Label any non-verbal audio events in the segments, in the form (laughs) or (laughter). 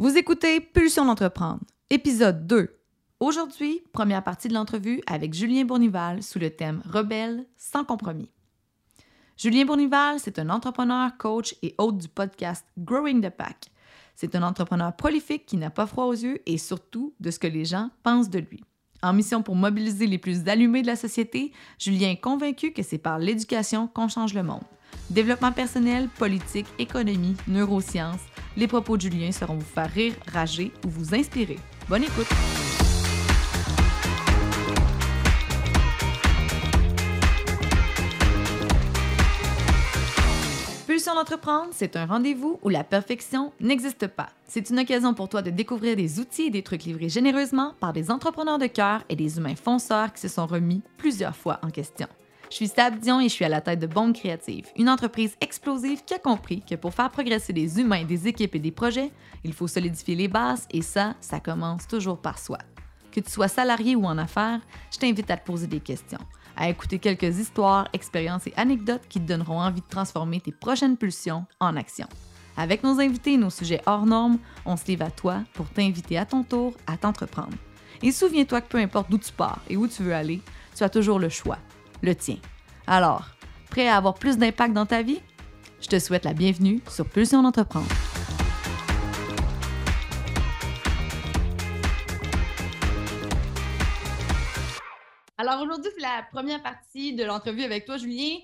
Vous écoutez Pulsion d'entreprendre, épisode 2. Aujourd'hui, première partie de l'entrevue avec Julien Bournival sous le thème Rebelle sans compromis. Julien Bournival, c'est un entrepreneur, coach et hôte du podcast Growing the Pack. C'est un entrepreneur prolifique qui n'a pas froid aux yeux et surtout de ce que les gens pensent de lui. En mission pour mobiliser les plus allumés de la société, Julien est convaincu que c'est par l'éducation qu'on change le monde. Développement personnel, politique, économie, neurosciences, les propos de Julien seront vous faire rire, rager ou vous inspirer. Bonne écoute! Pulsion d'entreprendre, c'est un rendez-vous où la perfection n'existe pas. C'est une occasion pour toi de découvrir des outils et des trucs livrés généreusement par des entrepreneurs de cœur et des humains fonceurs qui se sont remis plusieurs fois en question. Je suis Stab Dion et je suis à la tête de Bombe Créative, une entreprise explosive qui a compris que pour faire progresser des humains, des équipes et des projets, il faut solidifier les bases et ça, ça commence toujours par soi. Que tu sois salarié ou en affaires, je t'invite à te poser des questions, à écouter quelques histoires, expériences et anecdotes qui te donneront envie de transformer tes prochaines pulsions en action. Avec nos invités et nos sujets hors normes, on se livre à toi pour t'inviter à ton tour à t'entreprendre. Et souviens-toi que peu importe d'où tu pars et où tu veux aller, tu as toujours le choix le tien. Alors, prêt à avoir plus d'impact dans ta vie? Je te souhaite la bienvenue sur Pulsion d'entreprendre. Alors aujourd'hui, c'est la première partie de l'entrevue avec toi, Julien.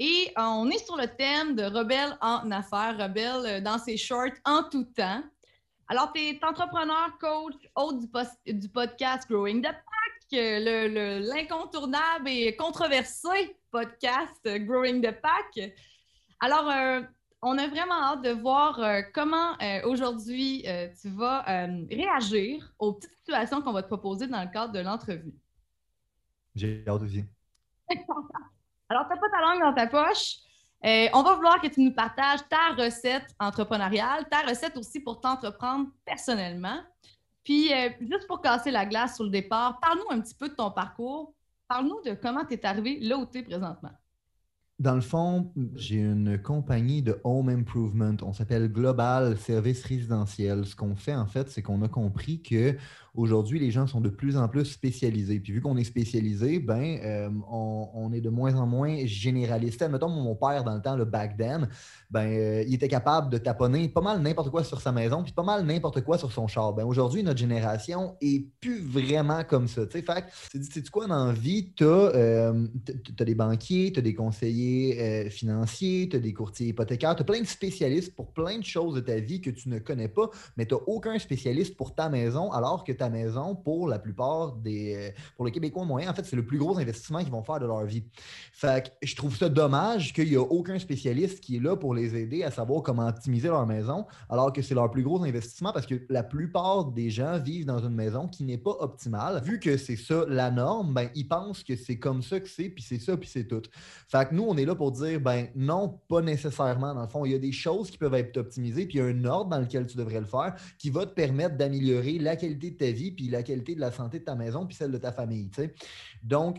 Et euh, on est sur le thème de rebelle en affaires, rebelle euh, dans ses shorts en tout temps. Alors, tu es entrepreneur, coach, hôte du, du podcast Growing the l'incontournable et controversé podcast Growing the Pack. Alors, euh, on a vraiment hâte de voir euh, comment euh, aujourd'hui tu vas réagir aux petites situations qu'on va te proposer dans le cadre de l'entrevue. J'ai hâte aussi. (laughs) Alors, tu n'as pas ta langue dans ta poche. on va vouloir que tu nous partages ta recette entrepreneuriale, ta recette aussi pour t'entreprendre personnellement. Puis, euh, juste pour casser la glace sur le départ, parle-nous un petit peu de ton parcours. Parle-nous de comment tu es arrivé là où tu es présentement. Dans le fond, j'ai une compagnie de home improvement. On s'appelle Global Service Résidentiel. Ce qu'on fait, en fait, c'est qu'on a compris que Aujourd'hui, les gens sont de plus en plus spécialisés. Puis vu qu'on est spécialisé, ben, euh, on, est de moins en moins généraliste. Mettons, mon père, dans le temps, le back then, ben, euh, il était capable de taponner pas mal n'importe quoi sur sa maison, puis pas mal n'importe quoi sur son char. Ben, aujourd'hui, notre génération est plus vraiment comme ça. Fait tu sais quoi, dans vie, tu as, euh, des banquiers, tu as des conseillers financiers, tu as des courtiers hypothécaires, tu as plein de spécialistes pour plein de choses de ta vie que tu ne connais pas, mais tu n'as aucun spécialiste pour ta maison, alors que ta maison, pour la plupart des. Euh, pour les Québécois moyens, en fait, c'est le plus gros investissement qu'ils vont faire de leur vie. Fait que je trouve ça dommage qu'il n'y a aucun spécialiste qui est là pour les aider à savoir comment optimiser leur maison, alors que c'est leur plus gros investissement parce que la plupart des gens vivent dans une maison qui n'est pas optimale. Vu que c'est ça la norme, ben, ils pensent que c'est comme ça que c'est, puis c'est ça, puis c'est tout. Fait que nous, on est là pour dire, ben non, pas nécessairement. Dans le fond, il y a des choses qui peuvent être optimisées, puis il y a un ordre dans lequel tu devrais le faire qui va te permettre d'améliorer la qualité de ta vie, puis la qualité de la santé de ta maison, puis celle de ta famille. Donc,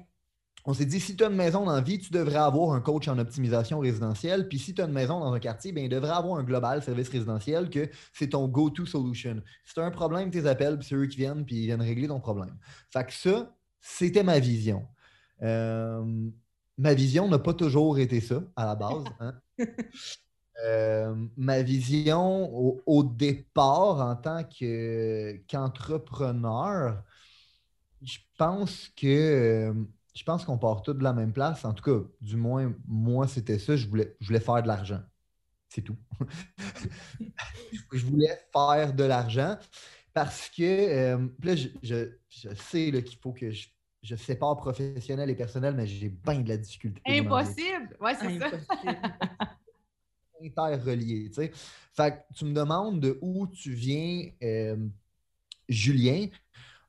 on s'est dit, si tu as une maison dans la vie, tu devrais avoir un coach en optimisation résidentielle. Puis si tu as une maison dans un quartier, bien, il devrait avoir un global service résidentiel que c'est ton go-to solution. Si tu as un problème, tu les appelles, puis c'est eux qui viennent, puis ils viennent régler ton problème. Fait que ça, c'était ma vision. Euh, ma vision n'a pas toujours été ça à la base. Hein. (laughs) Euh, ma vision au, départ en tant qu'entrepreneur, je pense que euh, je pense qu'on part tous de la même place. En tout cas, du moins, moi, c'était ça. Je voulais, je voulais faire de l'argent. C'est tout. (laughs) je voulais faire de l'argent parce que euh, là, je, sais qu'il faut que je, je, sépare professionnel et personnel, mais j'ai bien de la difficulté. Impossible! Ouais, c'est ça. (laughs) interreliés. Tu sais. Fait que tu me demandes de où tu viens, euh, Julien.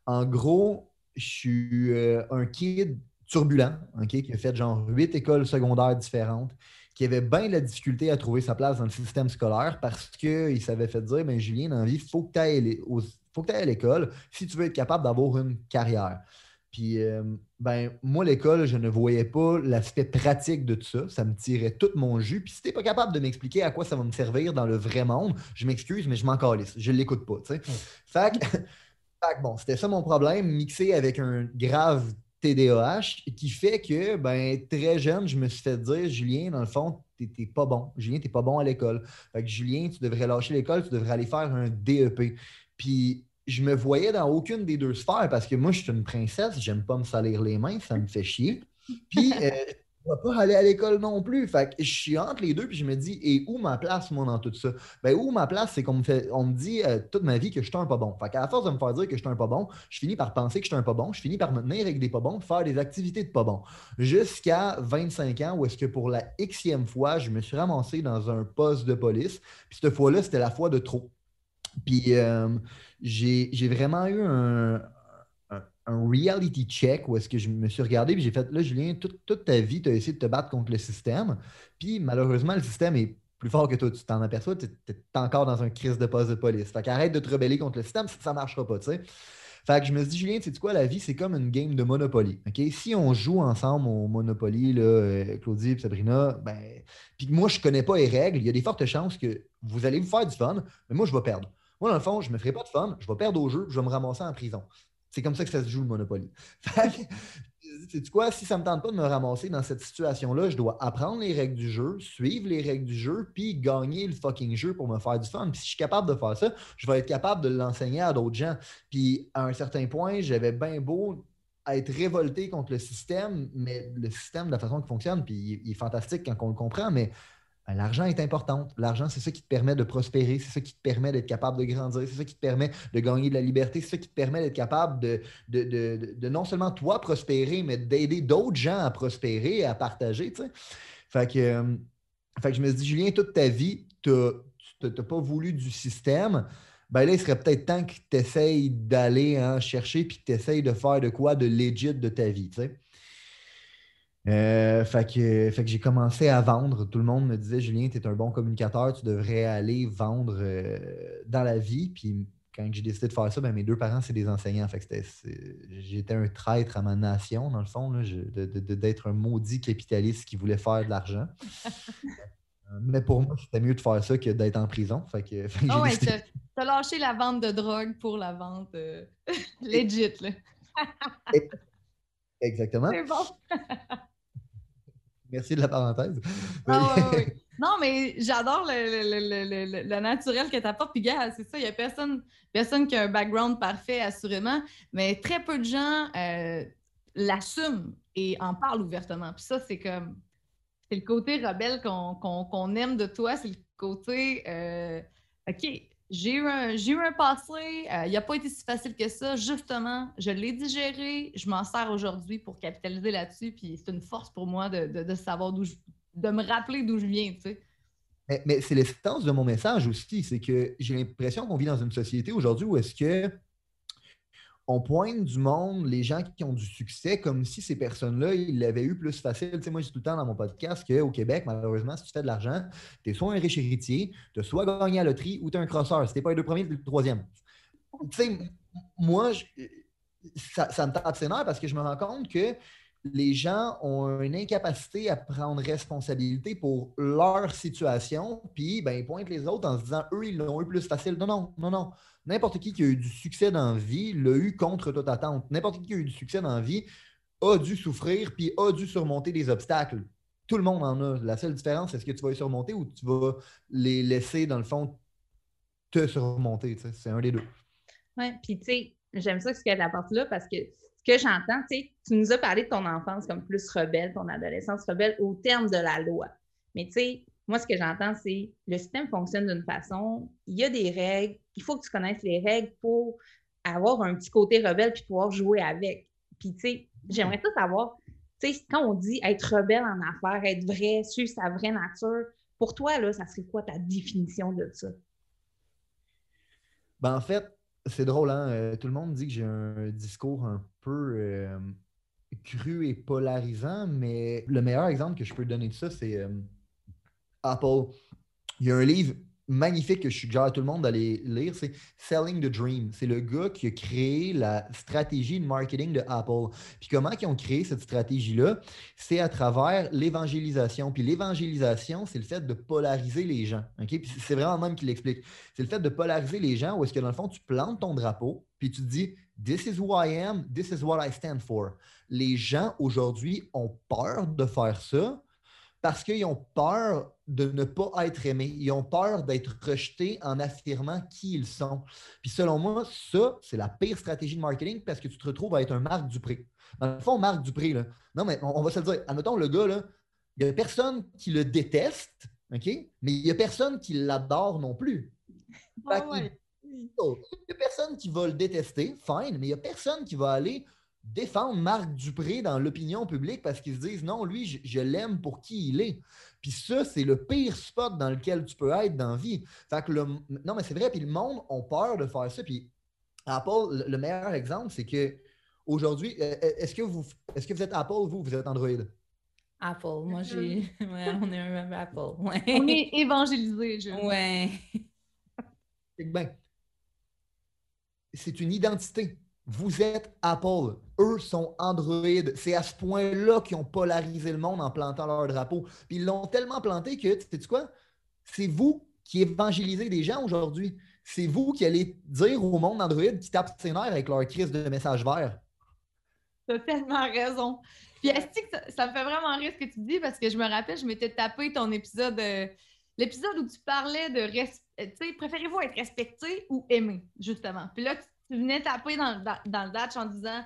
En gros, je suis euh, un kid turbulent, qui a fait genre huit écoles secondaires différentes, qui avait bien la difficulté à trouver sa place dans le système scolaire parce qu'il s'avait fait dire ben, Julien, dans la vie, il faut que tu ailles à l'école si tu veux être capable d'avoir une carrière. Puis, euh, ben, moi, l'école, je ne voyais pas l'aspect pratique de tout ça. Ça me tirait tout mon jus. Puis, si t'es pas capable de m'expliquer à quoi ça va me servir dans le vrai monde, je m'excuse, mais je m'en calisse. Je l'écoute pas, tu sais. Fait que, (laughs) fait que, bon, c'était ça mon problème, mixé avec un grave TDAH, qui fait que, ben, très jeune, je me suis fait dire, Julien, dans le fond, t'es pas bon. Julien, t'es pas bon à l'école. Fait que, Julien, tu devrais lâcher l'école, tu devrais aller faire un DEP. Puis, je me voyais dans aucune des deux sphères parce que moi, je suis une princesse, j'aime pas me salir les mains, ça me fait chier. Puis, (laughs) euh, je ne vais pas aller à l'école non plus. Fait que je suis entre les deux, puis je me dis, et où ma place, moi, dans tout ça? Ben, où ma place, c'est qu'on me fait, on me dit euh, toute ma vie que je suis un pas bon. Fait qu'à la force de me faire dire que je suis un pas bon, je finis par penser que je suis un pas bon, je finis par me tenir avec des pas bons, faire des activités de pas bon. Jusqu'à 25 ans, où est-ce que pour la xème fois, je me suis ramassé dans un poste de police. Puis cette fois-là, c'était la fois de trop. Puis euh, j'ai vraiment eu un, reality check où est-ce que je me suis regardé et j'ai fait là, Julien, toute, ta vie, tu as essayé de te battre contre le système. Puis malheureusement, le système est plus fort que toi. Tu t'en aperçois, tu es, encore dans un crise de poste de police. Fait qu'arrête de te rebeller contre le système, ça ne marchera pas, tu sais. Fait que je me suis dit, Julien, tu sais quoi, la vie, c'est comme une game de Monopoly. Si on joue ensemble au Monopoly, là, euh, Claudie et Sabrina, ben, puis moi, je ne connais pas les règles, il y a des fortes chances que vous allez vous faire du fun, mais moi, je vais perdre. Moi, dans le fond, je ne me ferai pas de fun, je vais perdre au jeu, je vais me ramasser en prison. C'est comme ça que ça se joue le Monopoly. (laughs) C'est quoi, si ça ne me tente pas de me ramasser dans cette situation-là, je dois apprendre les règles du jeu, suivre les règles du jeu, puis gagner le fucking jeu pour me faire du fun. Puis si je suis capable de faire ça, je vais être capable de l'enseigner à d'autres gens. Puis à un certain point, j'avais bien beau être révolté contre le système, mais le système, de la façon qu'il fonctionne, puis il est fantastique quand on le comprend, mais ben, l'argent est important. L'argent, c'est ça qui te permet de prospérer, c'est ça qui te permet d'être capable de grandir, c'est ça qui te permet de gagner de la liberté, c'est ça qui te permet d'être capable de, non seulement toi prospérer, mais d'aider d'autres gens à prospérer à partager. Fait que, euh, fait que je me dis, Julien, toute ta vie, tu n'as pas voulu du système. Ben là, il serait peut-être temps que tu essayes d'aller en chercher puis que tu essayes de faire de quoi de legit de ta vie. Euh, fait que, fait que j'ai commencé à vendre. Tout le monde me disait Julien, tu es un bon communicateur, tu devrais aller vendre euh, dans la vie. Puis quand j'ai décidé de faire ça, ben, mes deux parents, c'est des enseignants. Fait que j'étais un traître à ma nation, dans le fond, d'être un maudit capitaliste qui voulait faire de l'argent. (laughs) Mais pour moi, c'était mieux de faire ça que d'être en prison. Fait que, oh ouais, t'as lâché la vente de drogue pour la vente euh, (laughs) legit. Là. Exactement. C'est bon. (laughs) Merci de la parenthèse. Ah, (laughs) non, mais j'adore le, naturel que tu apportes. Puis, gars, c'est ça, il n'y a personne, personne qui a un background parfait, assurément, mais très peu de gens euh, l'assument et en parlent ouvertement. Puis ça, c'est comme. C'est le côté rebelle qu'on aime de toi, c'est le côté. Euh, OK, j'ai eu, un, eu un passé, euh, il n'a pas été si facile que ça. Justement, je l'ai digéré, je m'en sers aujourd'hui pour capitaliser là-dessus, puis c'est une force pour moi de, savoir d'où je, de me rappeler d'où je viens, tu sais. Mais, mais c'est l'essence de mon message aussi, c'est que j'ai l'impression qu'on vit dans une société aujourd'hui où est-ce que on pointe du monde les gens qui ont du succès comme si ces personnes-là, ils l'avaient eu plus facile. Tu sais, moi, je dis tout le temps dans mon podcast qu'au Québec, malheureusement, si tu fais de l'argent, tu es soit un riche héritier, tu as soit gagné à loterie ou tu es un crosseur. Si tu pas les deux premiers, tu le troisième. Tu sais, moi, ça, me tape ses parce que je me rends compte que les gens ont une incapacité à prendre responsabilité pour leur situation, puis ben, ils pointent les autres en se disant eux, ils l'ont eu plus facile. Non, non, non, non. N'importe qui qui a eu du succès dans la vie l'a eu contre toute attente. N'importe qui qui a eu du succès dans la vie a dû souffrir puis a dû surmonter des obstacles. Tout le monde en a. La seule différence, est-ce que tu vas les surmonter ou tu vas les laisser, dans le fond, te surmonter. C'est un des deux. Oui, puis tu sais, j'aime ça ce qu'il y a de la partie-là parce que ce que j'entends, tu sais, tu nous as parlé de ton enfance comme plus rebelle, ton adolescence rebelle au terme de la loi. Mais tu sais, moi, ce que j'entends, c'est le système fonctionne d'une façon, il y a des règles, il faut que tu connaisses les règles pour avoir un petit côté rebelle puis pouvoir jouer avec. Puis, tu sais, j'aimerais tout savoir, tu sais, quand on dit être rebelle en affaires, être vrai, suivre sa vraie nature, pour toi, là, ça serait quoi ta définition de ça? Ben, en fait, c'est drôle, hein? Euh, tout le monde dit que j'ai un discours un peu euh, cru et polarisant, mais le meilleur exemple que je peux donner de ça, c'est euh, Apple. Il y a un livre magnifique que je suggère à tout le monde d'aller lire, c'est Selling the Dream. C'est le gars qui a créé la stratégie de marketing de Apple. Puis comment ils ont créé cette stratégie-là? C'est à travers l'évangélisation. Puis l'évangélisation, c'est le fait de polariser les gens. Puis c'est vraiment même qui l'explique. C'est le fait de polariser les gens où est-ce que dans le fond, tu plantes ton drapeau, puis tu te dis This is who I am, this is what I stand for. Les gens aujourd'hui ont peur de faire ça parce qu'ils ont peur de ne pas être aimés. Ils ont peur d'être rejetés en affirmant qui ils sont. Puis selon moi, ça, c'est la pire stratégie de marketing parce que tu te retrouves à être un Marc Dupré. Dans le fond, Marc Dupré, là, non, mais on, va se le dire. Admettons, le gars, là, il n'y a personne qui le déteste, OK? Mais il n'y a personne qui l'adore non plus. (laughs) Ah il n'y a personne qui va le détester, fine, mais il n'y a personne qui va aller défendre Marc Dupré dans l'opinion publique parce qu'ils se disent non, lui, je, l'aime pour qui il est. Puis ça, c'est le pire spot dans lequel tu peux être dans la vie. Fait que le, non, mais c'est vrai, puis le monde a peur de faire ça. Puis Apple, le meilleur exemple, c'est que aujourd'hui, euh, euh, est-ce que vous est-ce que vous êtes Apple, vous, vous êtes Android? Apple. Moi, j'ai. (laughs) Ouais, on est un Apple. Ouais. On est évangélisé, je. Ouais. Ben, c'est une identité. Vous êtes Apple, eux sont Android. C'est à ce point-là qu'ils ont polarisé le monde en plantant leur drapeau. Puis ils l'ont tellement planté que, tu sais quoi? C'est vous qui évangélisez des gens aujourd'hui. C'est vous qui allez dire au monde Android qui tape ses nerfs avec leur crise de message vert. Tu as tellement raison. Puis est-ce que ça, me fait vraiment rire ce que tu dis parce que je me rappelle, je m'étais tapé ton épisode, euh, l'épisode où tu parlais de, tu sais, préférez-vous être respecté ou aimé, justement? Puis là, tu tu venais taper dans, le Dutch en disant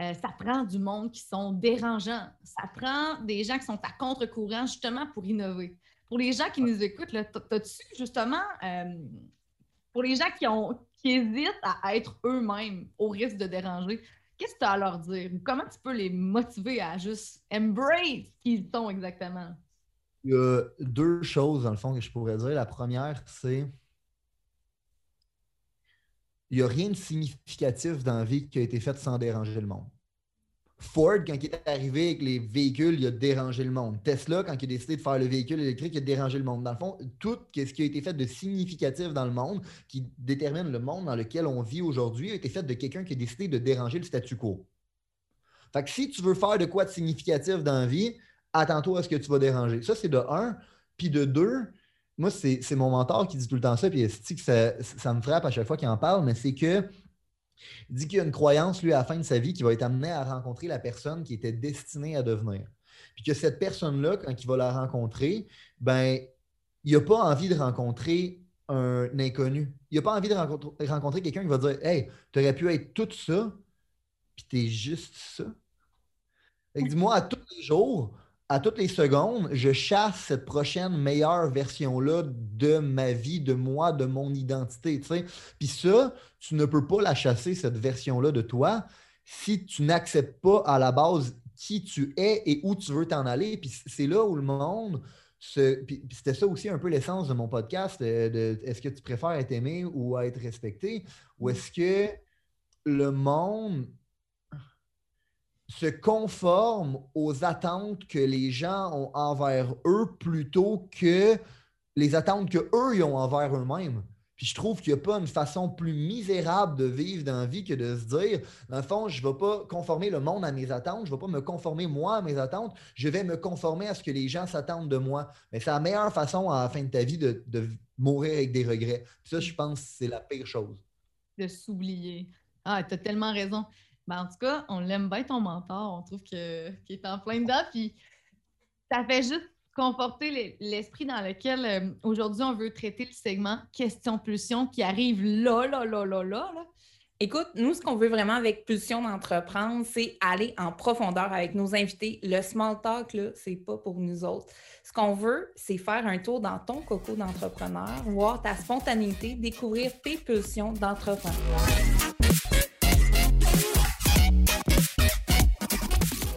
euh, ça prend du monde qui sont dérangeants. Ça prend des gens qui sont à contre-courant justement pour innover. Pour les gens qui nous écoutent, as-tu justement, euh, pour les gens qui, ont, qui hésitent à être eux-mêmes au risque de déranger, qu'est-ce que tu as à leur dire? Comment tu peux les motiver à juste embrace qui ils sont exactement? Il y a deux choses, dans le fond, que je pourrais dire. La première, c'est il n'y a rien de significatif dans la vie qui a été fait sans déranger le monde. Ford, quand il est arrivé avec les véhicules, il a dérangé le monde. Tesla, quand il a décidé de faire le véhicule électrique, il a dérangé le monde. Dans le fond, tout ce qui a été fait de significatif dans le monde, qui détermine le monde dans lequel on vit aujourd'hui, a été fait de quelqu'un qui a décidé de déranger le statu quo. Fait que si tu veux faire de quoi de significatif dans la vie, attends-toi à ce que tu vas déranger. Ça, c'est de un. Puis de deux, moi, c'est mon mentor qui dit tout le temps ça, puis ça, ça me frappe à chaque fois qu'il en parle, mais c'est que il dit qu'il y a une croyance, lui, à la fin de sa vie, qui va être amené à rencontrer la personne qui était destinée à devenir. Puis que cette personne-là, quand il va la rencontrer, ben, il n'a pas envie de rencontrer un inconnu. Il n'a pas envie de rencontrer, rencontrer quelqu'un qui va dire Hey, tu aurais pu être tout ça, puis tu es juste ça. Dis-moi, à tous les jours, à toutes les secondes, je chasse cette prochaine meilleure version-là de ma vie, de moi, de mon identité. Puis ça, tu ne peux pas la chasser, cette version-là de toi, si tu n'acceptes pas à la base qui tu es et où tu veux t'en aller. Puis c'est là où le monde. Puis c'était ça aussi un peu l'essence de mon podcast. Euh, est-ce que tu préfères être aimé ou être respecté? Ou est-ce que le monde se conforment aux attentes que les gens ont envers eux plutôt que les attentes que eux ont envers eux-mêmes. Puis je trouve qu'il n'y a pas une façon plus misérable de vivre dans la vie que de se dire, dans le fond, je ne vais pas conformer le monde à mes attentes, je ne vais pas me conformer moi à mes attentes, je vais me conformer à ce que les gens s'attendent de moi. Mais c'est la meilleure façon à la fin de ta vie de, mourir avec des regrets. ça, je pense c'est la pire chose. De s'oublier. Ah, tu as tellement raison. Ben, en tout cas, on l'aime bien ton mentor. On trouve qu'il est en plein dedans. Puis ça fait juste conforter l'esprit dans lequel euh, aujourd'hui on veut traiter le segment question-pulsion qui arrive là, là, là, là, là. Écoute, nous, ce qu'on veut vraiment avec Pulsion d'entreprendre, c'est aller en profondeur avec nos invités. Le small talk, là, c'est pas pour nous autres. Ce qu'on veut, c'est faire un tour dans ton coco d'entrepreneur, voir ta spontanéité, découvrir tes pulsions d'entrepreneur.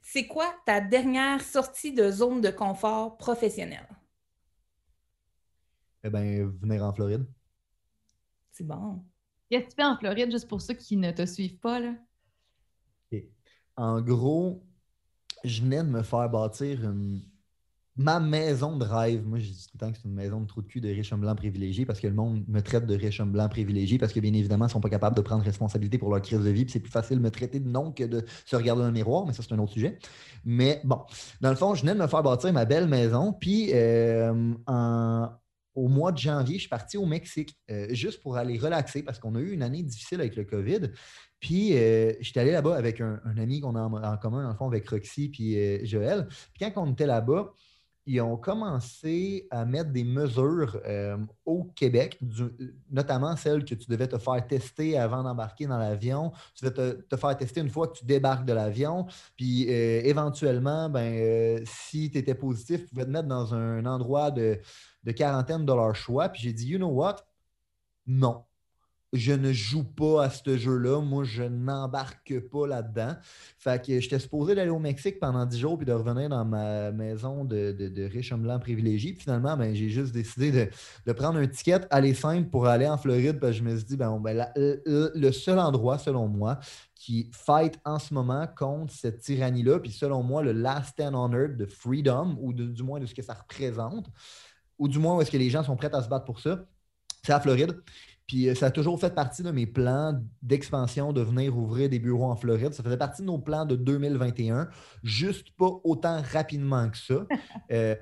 C'est quoi ta dernière sortie de zone de confort professionnelle? Eh bien, venir en Floride. C'est bon. Qu'est-ce que tu fais en Floride, juste pour ceux qui ne te suivent pas? Là? En gros, je venais de me faire bâtir une... ma maison de rêve. Moi, je dis tout le temps que c'est une maison de trou de cul de riches hommes blancs privilégiés parce que le monde me traite de riches hommes blancs privilégiés parce que, bien évidemment, ils ne sont pas capables de prendre responsabilité pour leur crise de vie. C'est plus facile de me traiter de non que de se regarder dans le miroir, mais ça, c'est un autre sujet. Mais bon, dans le fond, je venais de me faire bâtir ma belle maison. Puis euh, au mois de janvier, je suis parti au Mexique euh, juste pour aller relaxer parce qu'on a eu une année difficile avec le COVID. Puis, euh, j'étais allé là-bas avec un, ami qu'on a en, commun, dans le fond, avec Roxy puis Joël. Puis, quand on était là-bas, ils ont commencé à mettre des mesures au Québec, notamment celles que tu devais te faire tester avant d'embarquer dans l'avion. Tu devais te, faire tester une fois que tu débarques de l'avion. Puis éventuellement, ben, si tu étais positif, tu pouvais te mettre dans un endroit de, de quarantaine de leur choix. Puis j'ai dit, you know what? Non. Je ne joue pas à ce jeu-là. Moi, je n'embarque pas là-dedans. Fait que j'étais supposé d'aller au Mexique pendant 10 jours puis de revenir dans ma maison de, de, riche homme blanc privilégié. Puis finalement, ben, j'ai juste décidé de, prendre un ticket, aller simple pour aller en Floride. Parce que je me suis dit, ben, ben le seul endroit, selon moi, qui fight en ce moment contre cette tyrannie-là, puis selon moi, le last stand on earth de freedom, ou du moins de ce que ça représente, ou du moins où est-ce que les gens sont prêts à se battre pour ça, c'est à Floride. Puis euh, ça a toujours fait partie de mes plans d'expansion, de venir ouvrir des bureaux en Floride. Ça faisait partie de nos plans de 2021, juste pas autant rapidement que ça. (laughs) euh,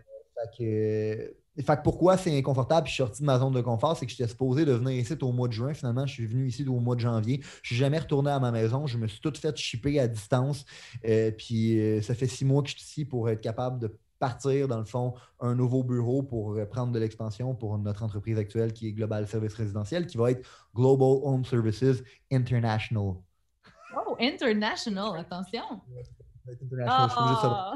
fait, que, pourquoi c'est inconfortable puis je suis sorti de ma zone de confort, c'est que j'étais supposé de venir ici au mois de juin. Finalement, je suis venu ici au mois de janvier. Je suis jamais retourné à ma maison. Je me suis tout fait shipper à distance. Euh, puis euh, ça fait six mois que je suis ici pour être capable de partir, dans le fond, un nouveau bureau pour euh, prendre de l'expansion pour notre entreprise actuelle qui est Global Service Résidentiel, qui va être Global Home Services International. Oh, international, attention! International,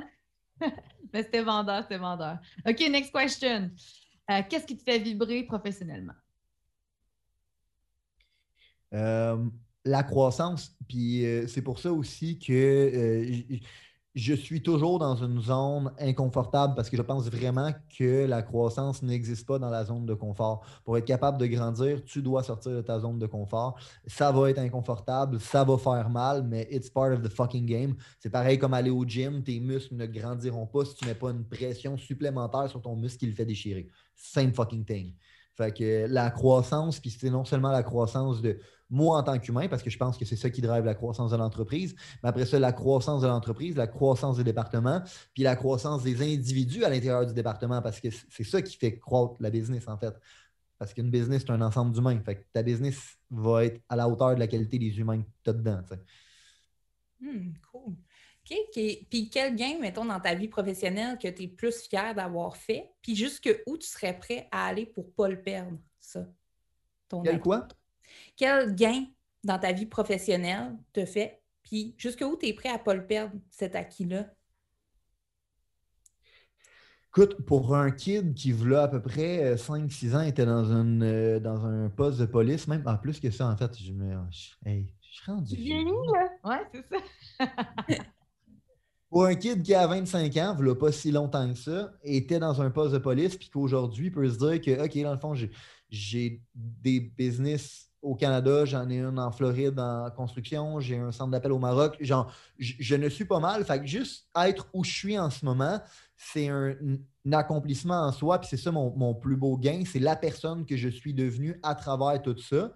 oh. (laughs) Mais c'était vendeur, c'était vendeur. OK, next question. Euh, qu'est-ce qui te fait vibrer professionnellement? Euh, la croissance. Puis c'est pour ça aussi que je suis toujours dans une zone inconfortable parce que je pense vraiment que la croissance n'existe pas dans la zone de confort. Pour être capable de grandir, tu dois sortir de ta zone de confort. Ça va être inconfortable, ça va faire mal, mais it's part of the fucking game. C'est pareil comme aller au gym, tes muscles ne grandiront pas si tu mets pas une pression supplémentaire sur ton muscle qui le fait déchirer. Same fucking thing. Fait que la croissance, puis c'est non seulement la croissance de moi en tant qu'humain, parce que je pense que c'est ça qui drive la croissance de l'entreprise, mais après ça, la croissance de l'entreprise, la croissance des départements, puis la croissance des individus à l'intérieur du département, parce que c'est ça qui fait croître la business, en fait. Parce qu'une business, c'est un ensemble d'humains. Fait que ta business va être à la hauteur de la qualité des humains que tu as dedans. Hmm, cool. Puis quel gain, mettons, dans ta vie professionnelle que tu es plus fier d'avoir fait? Puis jusque où tu serais prêt à aller pour ne pas le perdre, ça? quel quoi? Quel gain dans ta vie professionnelle te fait? Puis jusqu'où tu es prêt à ne pas le perdre, cet acquis-là? Écoute, pour un kid qui, voulait à peu près 5-6 euh, ans, était dans, une, euh, dans un poste de police, même en plus que ça, en fait, je me. Hey, je suis rendu. là? Ouais, c'est ça. pour un kid qui a 25 ans, il pas si longtemps que ça, était dans un poste de police, puis qu'aujourd'hui peut se dire que, OK, dans le fond, j'ai des business au Canada, j'en ai un en Floride en construction, j'ai un centre d'appel au Maroc. Genre, je, ne suis pas mal. Fait que juste être où je suis en ce moment, c'est un, accomplissement en soi. Puis c'est ça mon, plus beau gain. C'est la personne que je suis devenue à travers tout ça.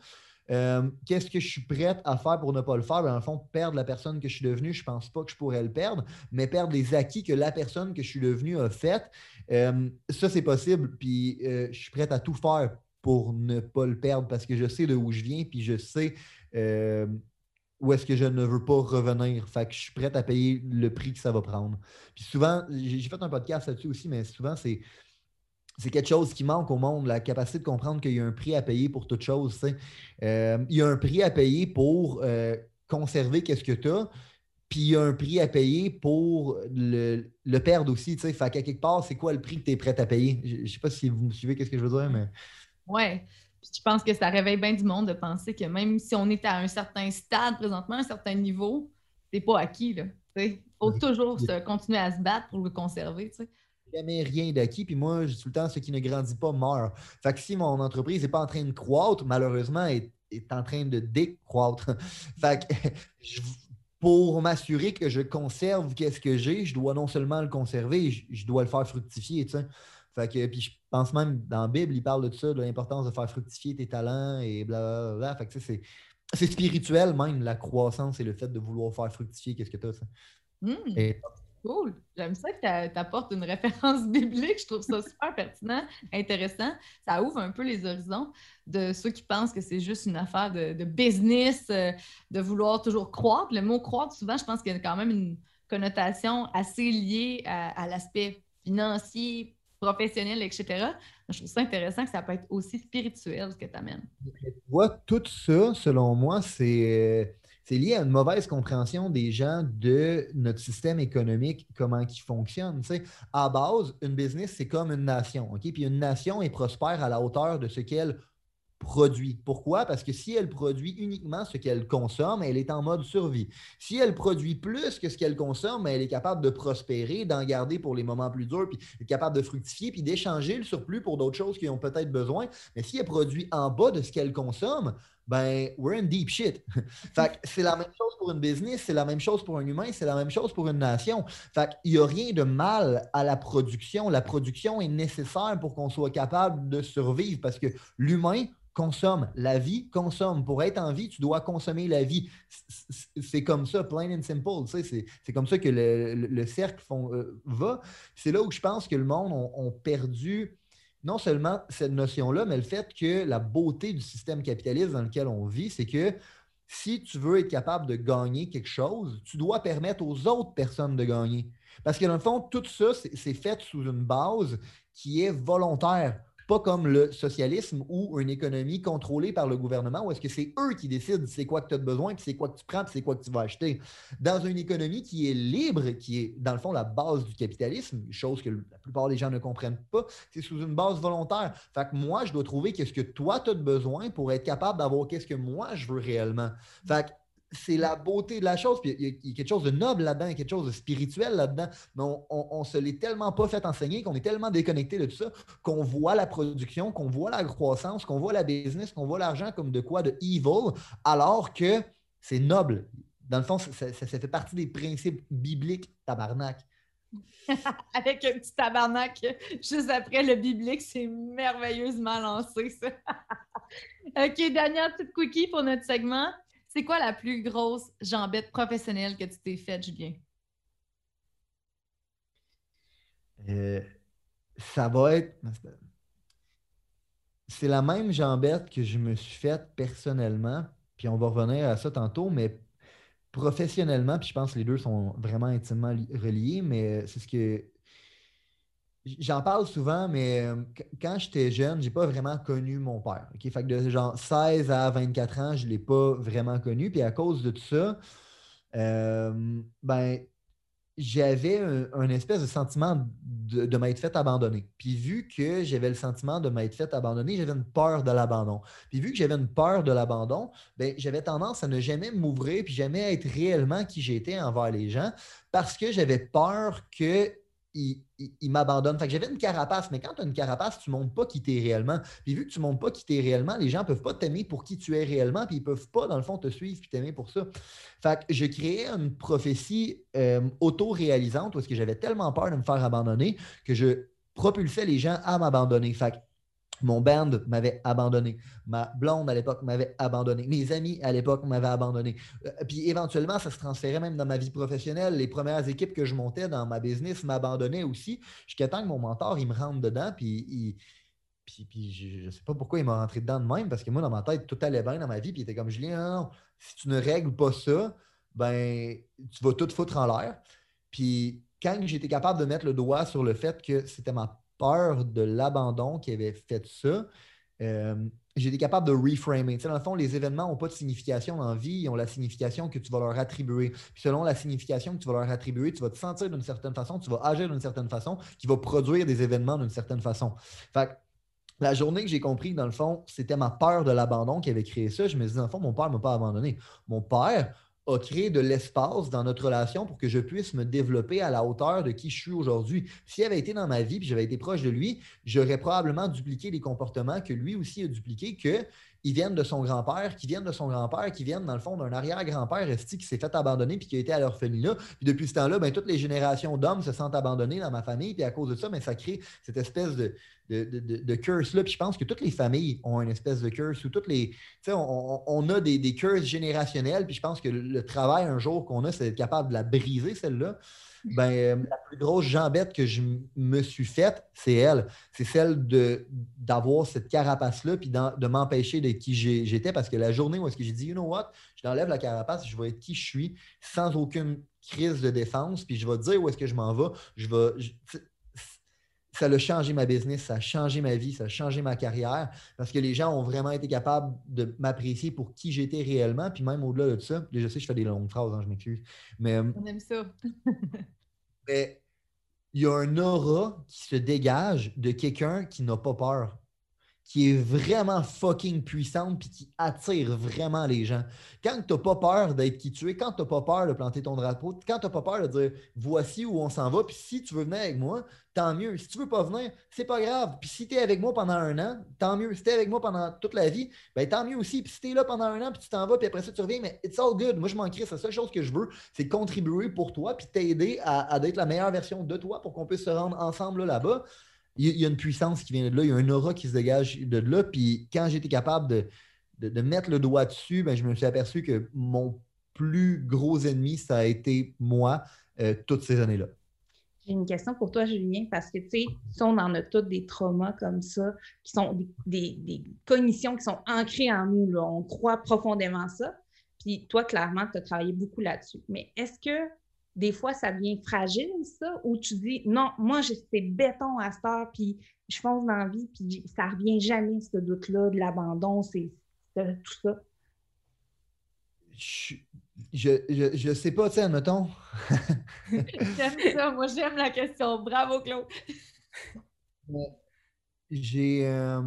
Euh, qu'est-ce que je suis prête à faire pour ne pas le faire? Ben, dans le fond, perdre la personne que je suis devenue, je ne pense pas que je pourrais le perdre, mais perdre les acquis que la personne que je suis devenue a fait, euh, ça, c'est possible. Puis euh, je suis prête à tout faire pour ne pas le perdre parce que je sais de où je viens, puis je sais euh, où est-ce que je ne veux pas revenir. Fait que je suis prête à payer le prix que ça va prendre. Puis souvent, j'ai fait un podcast là-dessus aussi, mais souvent, c'est. C'est quelque chose qui manque au monde, la capacité de comprendre qu'il y a un prix à payer pour toute chose. Euh, il y a un prix à payer pour euh, conserver qu'est-ce que tu as, puis il y a un prix à payer pour le, perdre aussi. Fait qu'à quelque part, c'est quoi le prix que tu es prêt à payer? Je ne sais pas si vous me suivez, qu'est-ce que je veux dire, mais. Ouais. je pense que ça réveille bien du monde de penser que même si on est à un certain stade présentement, un certain niveau, c'est pas acquis. Il faut toujours se, continuer à se battre pour le conserver. T'sais. Jamais rien d'acquis, puis moi, je dis tout le temps, ce qui ne grandit pas meurt. Fait que si mon entreprise n'est pas en train de croître, malheureusement, elle est en train de décroître. (laughs) fait que pour m'assurer que je conserve qu'est-ce que j'ai, je dois non seulement le conserver, je, dois le faire fructifier. Fait que, puis je pense même dans la Bible, il parle de ça, de l'importance de faire fructifier tes talents et blablabla. Fait que c'est, c'est spirituel même, la croissance et le fait de vouloir faire fructifier qu'est-ce que tu as. Mmh. Cool. J'aime ça que tu apportes une (laughs) référence biblique. Je trouve ça super pertinent, intéressant. Ça ouvre un peu les horizons de ceux qui pensent que c'est juste une affaire de, business, euh, de vouloir toujours croître. Le mot croître, souvent, je pense qu'il y a quand même une connotation assez liée à, l'aspect financier, professionnel, etc. Je trouve ça intéressant que ça peut être aussi spirituel ce que tu amènes. Tu tout ça, selon moi, c'est c'est lié à une mauvaise compréhension des gens de notre système économique, comment il fonctionne. à base, une business, c'est comme une nation. Puis une nation est prospère à la hauteur de ce qu'elle produit. Pourquoi? Parce que si elle produit uniquement ce qu'elle consomme, elle est en mode survie. Si elle produit plus que ce qu'elle consomme, elle est capable de prospérer, d'en garder pour les moments plus durs, puis est capable de fructifier, puis d'échanger le surplus pour d'autres choses qui ont peut-être besoin. Mais si elle produit en bas de ce qu'elle consomme, ben, we're in deep shit. (laughs) fait c'est la même chose pour une business, c'est la même chose pour un humain, c'est la même chose pour une nation. Fait il n'y a rien de mal à la production. La production est nécessaire pour qu'on soit capable de survivre parce que l'humain consomme, la vie consomme. Pour être en vie, tu dois consommer la vie. C'est comme ça, plain and simple. c'est comme ça que le, cercle euh, va. C'est là où je pense que le monde a perdu non seulement cette notion-là, mais le fait que la beauté du système capitaliste dans lequel on vit, c'est que si tu veux être capable de gagner quelque chose, tu dois permettre aux autres personnes de gagner. Parce que dans le fond, tout ça, c'est fait sous une base qui est volontaire pas comme le socialisme ou une économie contrôlée par le gouvernement où est-ce que c'est eux qui décident c'est quoi que tu as besoin, c'est quoi que tu prends, c'est quoi que tu vas acheter. Dans une économie qui est libre, qui est dans le fond la base du capitalisme, chose que la plupart des gens ne comprennent pas, c'est sous une base volontaire. Fait que moi, je dois trouver qu'est-ce que toi tu as besoin pour être capable d'avoir qu'est-ce que moi je veux réellement. Fait que c'est la beauté de la chose. Puis il y, a quelque chose de noble là-dedans, quelque chose de spirituel là-dedans. Mais on, ne se l'est tellement pas fait enseigner, qu'on est tellement déconnecté de tout ça, qu'on voit la production, qu'on voit la croissance, qu'on voit la business, qu'on voit l'argent comme de quoi de evil, alors que c'est noble. Dans le fond, ça, fait partie des principes bibliques, tabarnak. (laughs) Avec un petit tabarnak juste après le biblique, c'est merveilleusement lancé, ça. (laughs) OK, dernière petite cookie pour notre segment. C'est quoi la plus grosse jambette professionnelle que tu t'es faite, Julien? Euh, ça va être. C'est la même jambette que je me suis faite personnellement, puis on va revenir à ça tantôt, mais professionnellement, puis je pense que les deux sont vraiment intimement reliés, mais c'est ce que J'en parle souvent, mais euh, quand j'étais jeune, j'ai pas vraiment connu mon père. Fait que de genre 16 à 24 ans, je l'ai pas vraiment connu. Puis à cause de tout ça, euh, ben, j'avais un, espèce de sentiment de, m'être fait abandonner. Puis vu que j'avais le sentiment de m'être fait abandonner, j'avais une peur de l'abandon. Puis vu que j'avais une peur de l'abandon, ben, j'avais tendance à ne jamais m'ouvrir puis jamais être réellement qui j'étais envers les gens parce que j'avais peur que il, m'abandonne. Fait que j'avais une carapace, mais quand tu as une carapace, tu ne montres pas qui tu es réellement. Puis vu que tu ne montres pas qui tu es réellement, les gens ne peuvent pas t'aimer pour qui tu es réellement, puis ils ne peuvent pas, dans le fond, te suivre et t'aimer pour ça. Fait que je créais une prophétie euh, auto-réalisante parce que j'avais tellement peur de me faire abandonner que je propulsais les gens à m'abandonner. Fait mon band m'avait abandonné. Ma blonde à l'époque m'avait abandonné. Mes amis à l'époque m'avaient abandonné. Euh, puis éventuellement, ça se transférait même dans ma vie professionnelle. Les premières équipes que je montais dans ma business m'abandonnaient aussi. Jusqu'à temps que mon mentor, il me rentre dedans. Puis, je ne sais pas pourquoi il m'a rentré dedans de même. Parce que moi, dans ma tête, tout allait bien dans ma vie. Puis il était comme Julien, non, si tu ne règles pas ça, ben tu vas tout foutre en l'air. Puis quand j'étais capable de mettre le doigt sur le fait que c'était ma peur de l'abandon qui avait fait ça, euh, j'ai été capable de reframer. Tu sais, dans le fond, les événements n'ont pas de signification dans la vie, ils ont la signification que tu vas leur attribuer. Selon la signification que tu vas leur attribuer, tu vas te sentir d'une certaine façon, tu vas agir d'une certaine façon, qui va produire des événements d'une certaine façon. Fait la journée que j'ai compris que, dans le fond, c'était ma peur de l'abandon qui avait créé ça, je me suis dit, dans fond, mon père ne m'a pas abandonné. Mon père a créé de l'espace dans notre relation pour que je puisse me développer à la hauteur de qui je suis aujourd'hui. S'il avait été dans ma vie et j'avais été proche de lui, j'aurais probablement dupliqué les comportements que lui aussi a dupliqués, qu'ils viennent de son grand-père, qui viennent de son grand-père, qui viennent dans le fond d'un arrière-grand-père qui s'est fait abandonner puis qui a été à l'orphelinat. Puis depuis ce temps-là, ben, toutes les générations d'hommes se sentent abandonnés dans ma famille. Puis à cause de ça, ben, ça crée cette espèce de, de, curse-là. Puis je pense que toutes les familles ont une espèce de curse ou toutes les. Tu sais, on, a des, des curses générationnelles. Puis je pense que le, travail un jour qu'on a, c'est d'être capable de la briser, celle-là. Ben, la plus grosse jambette que je me suis faite, c'est elle. C'est celle d'avoir cette carapace-là puis de m'empêcher d'être qui j'étais parce que la journée où est-ce que j'ai dit, you know what, je t'enlève la carapace, je vais être qui je suis sans aucune crise de défense, puis je vais dire où est-ce que je m'en vais. Je vais, ça a changé ma business, ça a changé ma vie, ça a changé ma carrière parce que les gens ont vraiment été capables de m'apprécier pour qui j'étais réellement. Puis même au-delà de ça, je sais que je fais des longues phrases, hein, je m'excuse. Mais, euh, On aime ça. mais il y a un aura qui se dégage de quelqu'un qui n'a pas peur qui est vraiment fucking puissante puis qui attire vraiment les gens. Quand tu n'as pas peur d'être qui tu es, quand tu n'as pas peur de planter ton drapeau, quand tu n'as pas peur de dire voici où on s'en va, puis si tu veux venir avec moi, tant mieux. Si tu veux pas venir, c'est pas grave. Puis si tu es avec moi pendant un an, tant mieux. Si tu es avec moi pendant toute la vie, ben tant mieux aussi. Puis si tu es là pendant un an, puis tu t'en vas, puis après ça, tu reviens, mais it's all good. Moi, je m'en crée. La seule chose que je veux, c'est contribuer pour toi, puis t'aider à, à être la meilleure version de toi pour qu'on puisse se rendre ensemble là-bas il y a une puissance qui vient de là, il y a un aura qui se dégage de là. Puis quand j'étais capable de, mettre le doigt dessus, ben, je me suis aperçu que mon plus gros ennemi, ça a été moi euh, toutes ces années-là. J'ai une question pour toi, Julien, parce que, tu sais, on en a tous des traumas comme ça, qui sont des, cognitions qui sont ancrées en nous. On croit profondément ça. Puis toi, clairement, tu as travaillé beaucoup là-dessus. Mais est-ce que des fois, ça devient fragile, ça, où tu dis, non, moi, c'est béton à cette heure, puis je fonce dans la vie, puis ça revient jamais, ce doute-là, de l'abandon, c'est tout ça. Je, je, sais pas, tu sais, admettons. (laughs) j'aime ça, moi, j'aime la question. Bravo, Claude. J'ai. Euh,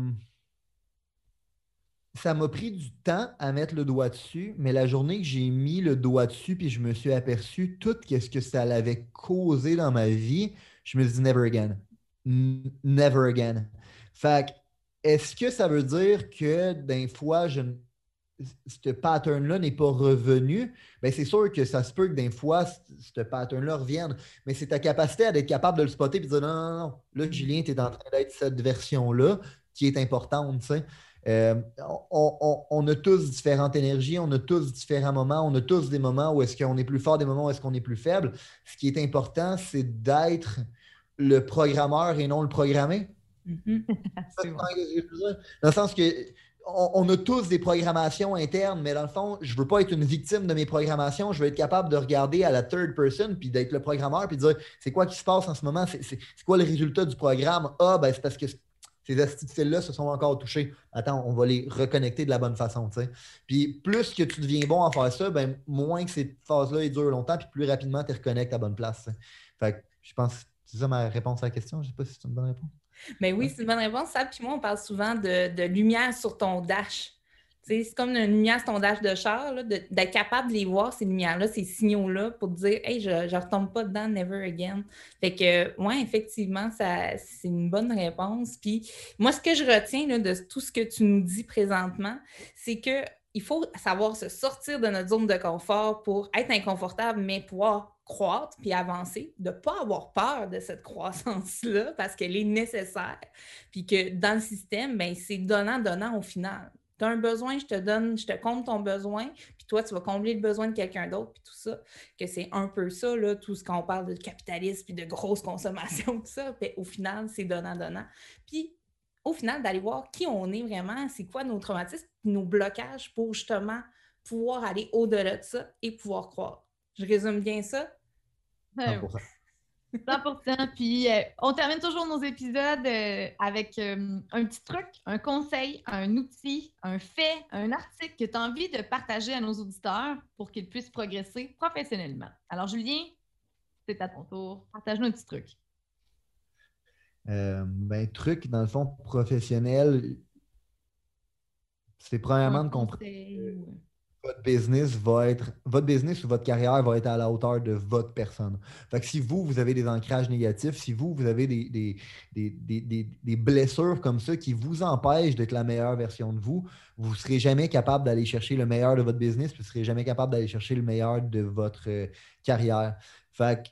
ça m'a pris du temps à mettre le doigt dessus, mais la journée que j'ai mis le doigt dessus, puis je me suis aperçu tout ce que ça l'avait causé dans ma vie, je me dit never again. Never again. Fait est-ce que ça veut dire que d'un fois, je, ce pattern-là n'est pas revenu? Bien, c'est sûr que ça se peut que d'un fois, ce pattern-là revienne. Mais c'est ta capacité à être capable de le spotter et de dire non, non, non, là, Julien, tu es en train d'être cette version-là qui est importante. Tu sais. Euh, on, a tous différentes énergies, on a tous différents moments, on a tous des moments où est-ce qu'on est plus fort, des moments où est-ce qu'on est plus faible. Ce qui est important, c'est d'être le programmeur et non le programmé. Mm-hmm. (laughs) dans le sens que on, a tous des programmations internes, mais dans le fond, je ne veux pas être une victime de mes programmations. Je veux être capable de regarder à la third person, puis d'être le programmeur, puis de dire c'est quoi qui se passe en ce moment, c'est quoi le résultat du programme? Ah, ben c'est parce que ces astuces-là se sont encore touchés. Attends, on va les reconnecter de la bonne façon. Puis plus que tu deviens bon à faire ça, ben, moins que ces phases-là durent longtemps, puis plus rapidement tu reconnectes à bonne place. Fait je pense que c'est ça ma réponse à la question. Je ne sais pas si c'est une bonne réponse. Mais oui, c'est une bonne réponse. Ça, puis moi, on parle souvent de lumière sur ton dash. C'est comme une lumière sondage de char, d'être capable de les voir, ces lumières-là, ces signaux-là, pour dire Hey, je ne retombe pas dedans, never again. Fait que, oui, effectivement, c'est une bonne réponse. Puis, moi, ce que je retiens de tout ce que tu nous dis présentement, c'est que il faut savoir se sortir de notre zone de confort pour être inconfortable, mais pouvoir croître puis avancer, de ne pas avoir peur de cette croissance-là parce qu'elle est nécessaire. Puis que dans le système, ben, c'est donnant-donnant au final tu as un besoin, je te donne, je te compte ton besoin, puis toi, tu vas combler le besoin de quelqu'un d'autre, puis tout ça. Que c'est un peu ça, là, tout ce qu'on parle de capitalisme, puis de grosse consommation, (laughs) tout ça. Puis au final, c'est donnant-donnant. Puis au final, d'aller voir qui on est vraiment, c'est quoi nos traumatismes, nos blocages pour justement pouvoir aller au-delà de ça et pouvoir croire. Je résume bien ça? 100 Puis euh, on termine toujours nos épisodes euh, avec euh, un petit truc, un conseil, un outil, un fait, un article que tu as envie de partager à nos auditeurs pour qu'ils puissent progresser professionnellement. Alors, Julien, c'est à ton tour. Partage-nous un petit truc. ben, truc, dans le fond, professionnel, c'est premièrement de comprendre votre business va être, votre business ou votre carrière va être à la hauteur de votre personne. Fait que si vous, vous avez des ancrages négatifs, si vous, vous avez des, des, blessures comme ça qui vous empêchent d'être la meilleure version de vous, vous ne serez jamais capable d'aller chercher le meilleur de votre business, puis vous ne serez jamais capable d'aller chercher le meilleur de votre euh, carrière. Fait que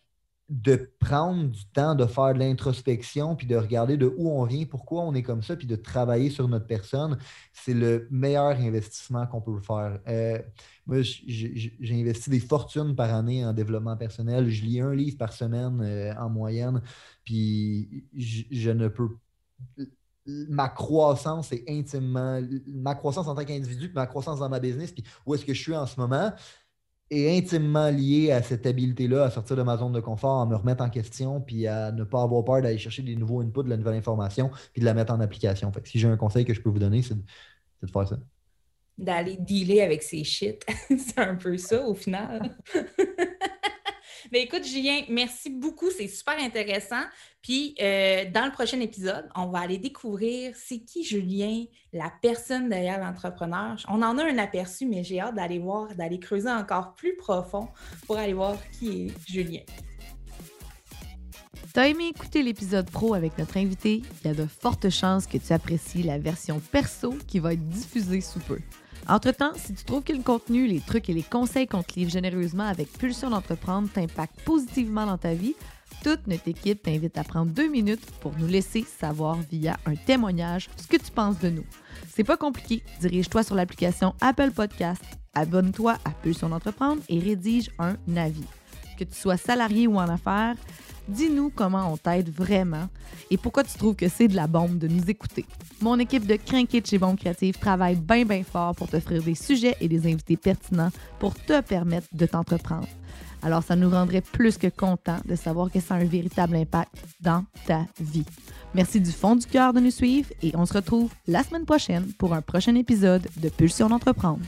de prendre du temps de faire de l'introspection, puis de regarder de où on vient, pourquoi on est comme ça, puis de travailler sur notre personne, c'est le meilleur investissement qu'on peut faire. Euh, moi, j'ai investi des fortunes par année en développement personnel. Je lis un livre par semaine euh, en moyenne, puis je, ne peux ma croissance est intimement, ma croissance en tant qu'individu, ma croissance dans ma business, puis où est-ce que je suis en ce moment, est intimement lié à cette habileté-là, à sortir de ma zone de confort, à me remettre en question, puis à ne pas avoir peur d'aller chercher des nouveaux inputs, de la nouvelle information, puis de la mettre en application. Fait si j'ai un conseil que je peux vous donner, c'est de, faire ça. D'aller dealer avec ces shit. (laughs) c'est un peu ça au final. (laughs) Mais écoute, Julien, merci beaucoup. C'est super intéressant. Puis, euh, dans le prochain épisode, on va aller découvrir c'est qui Julien, la personne derrière l'entrepreneur. On en a un aperçu, mais j'ai hâte d'aller voir, d'aller creuser encore plus profond pour aller voir qui est Julien. T'as aimé écouter l'épisode pro avec notre invité? Il y a de fortes chances que tu apprécies la version perso qui va être diffusée sous peu. Entre-temps, si tu trouves que le contenu, les trucs et les conseils qu'on te livre généreusement avec Pulsion d'entreprendre t'impactent positivement dans ta vie, toute notre équipe t'invite à prendre deux minutes pour nous laisser savoir via un témoignage ce que tu penses de nous. C'est pas compliqué, dirige-toi sur l'application Apple Podcast, abonne-toi à Pulsion d'entreprendre et rédige un avis. Que tu sois salarié ou en affaires, Dis-nous comment on t'aide vraiment et pourquoi tu trouves que c'est de la bombe de nous écouter. Mon équipe de Crinquet chez Bombe Créative travaille bien bien fort pour t'offrir des sujets et des invités pertinents pour te permettre de t'entreprendre. Alors ça nous rendrait plus que content de savoir que ça a un véritable impact dans ta vie. Merci du fond du cœur de nous suivre et on se retrouve la semaine prochaine pour un prochain épisode de Pulsion d'entreprendre.